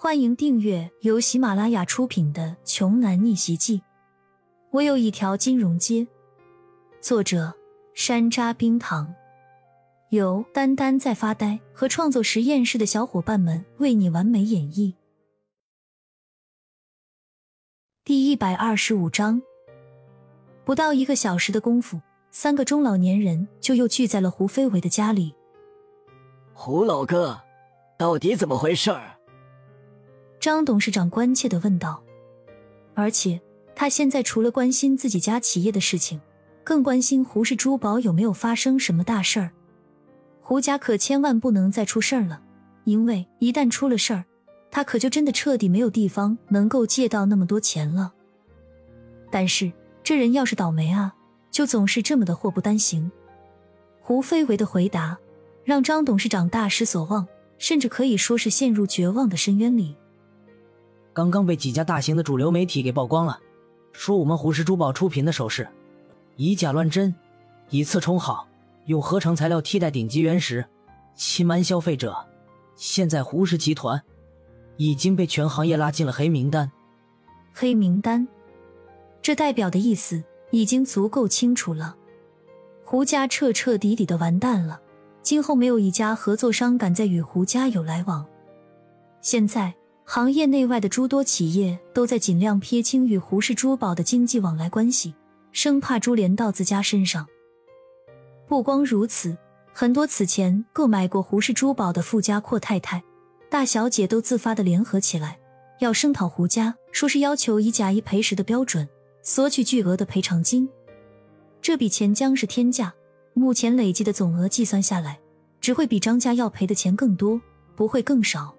欢迎订阅由喜马拉雅出品的《穷男逆袭记》。我有一条金融街。作者：山楂冰糖，由丹丹在发呆和创作实验室的小伙伴们为你完美演绎。第一百二十五章，不到一个小时的功夫，三个中老年人就又聚在了胡飞伟的家里。胡老哥，到底怎么回事儿？张董事长关切的问道，而且他现在除了关心自己家企业的事情，更关心胡氏珠宝有没有发生什么大事儿。胡家可千万不能再出事儿了，因为一旦出了事儿，他可就真的彻底没有地方能够借到那么多钱了。但是这人要是倒霉啊，就总是这么的祸不单行。胡飞维的回答让张董事长大失所望，甚至可以说是陷入绝望的深渊里。刚刚被几家大型的主流媒体给曝光了，说我们胡氏珠宝出品的首饰以假乱真，以次充好，用合成材料替代顶级原石，欺瞒消费者。现在胡氏集团已经被全行业拉进了黑名单。黑名单，这代表的意思已经足够清楚了。胡家彻彻底底的完蛋了，今后没有一家合作商敢再与胡家有来往。现在。行业内外的诸多企业都在尽量撇清与胡氏珠宝的经济往来关系，生怕株连到自家身上。不光如此，很多此前购买过胡氏珠宝的富家阔太太、大小姐都自发的联合起来，要声讨胡家，说是要求以假一赔十的标准索取巨额的赔偿金。这笔钱将是天价，目前累计的总额计算下来，只会比张家要赔的钱更多，不会更少。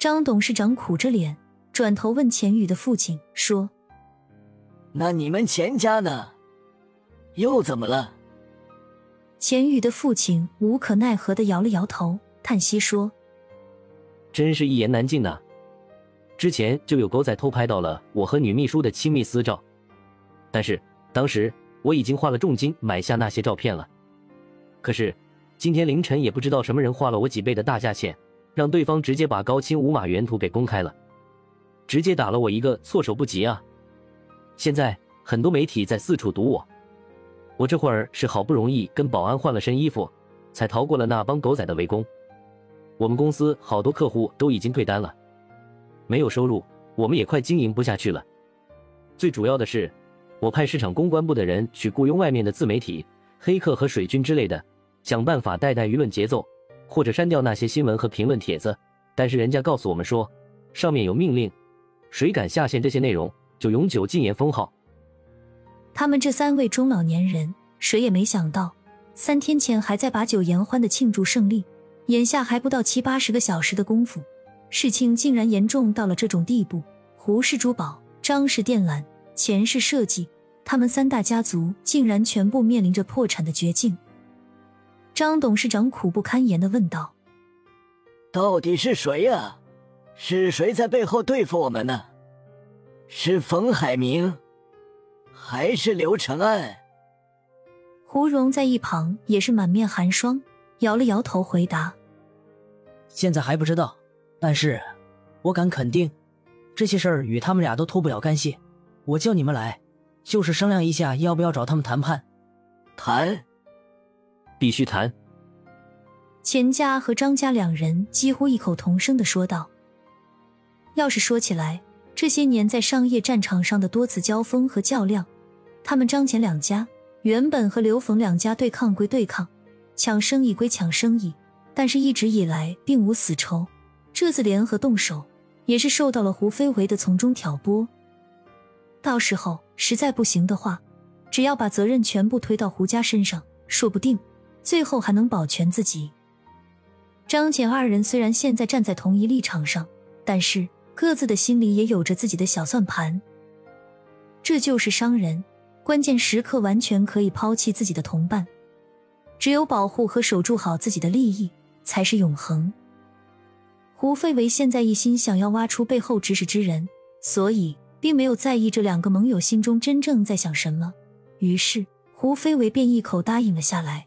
张董事长苦着脸，转头问钱宇的父亲说：“那你们钱家呢？又怎么了？”钱宇的父亲无可奈何的摇了摇头，叹息说：“真是一言难尽呐！之前就有狗仔偷拍到了我和女秘书的亲密私照，但是当时我已经花了重金买下那些照片了。可是今天凌晨，也不知道什么人花了我几倍的大价钱。”让对方直接把高清无码原图给公开了，直接打了我一个措手不及啊！现在很多媒体在四处堵我，我这会儿是好不容易跟保安换了身衣服，才逃过了那帮狗仔的围攻。我们公司好多客户都已经退单了，没有收入，我们也快经营不下去了。最主要的是，我派市场公关部的人去雇佣外面的自媒体、黑客和水军之类的，想办法带带舆论节奏。或者删掉那些新闻和评论帖子，但是人家告诉我们说，上面有命令，谁敢下线这些内容，就永久禁言封号。他们这三位中老年人，谁也没想到，三天前还在把酒言欢的庆祝胜利，眼下还不到七八十个小时的功夫，事情竟然严重到了这种地步。胡氏珠宝、张氏电缆、钱氏设计，他们三大家族竟然全部面临着破产的绝境。张董事长苦不堪言的问道：“到底是谁呀？是谁在背后对付我们呢？是冯海明，还是刘承安？”胡蓉在一旁也是满面寒霜，摇了摇头回答：“现在还不知道，但是我敢肯定，这些事儿与他们俩都脱不了干系。我叫你们来，就是商量一下要不要找他们谈判。谈。”必须谈。钱家和张家两人几乎异口同声的说道：“要是说起来，这些年在商业战场上的多次交锋和较量，他们张钱两家原本和刘冯两家对抗归对抗，抢生意归抢生意，但是一直以来并无死仇。这次联合动手，也是受到了胡飞为的从中挑拨。到时候实在不行的话，只要把责任全部推到胡家身上，说不定。”最后还能保全自己。张简二人虽然现在站在同一立场上，但是各自的心里也有着自己的小算盘。这就是商人，关键时刻完全可以抛弃自己的同伴。只有保护和守住好自己的利益，才是永恒。胡飞为现在一心想要挖出背后指使之人，所以并没有在意这两个盟友心中真正在想什么。于是胡飞为便一口答应了下来。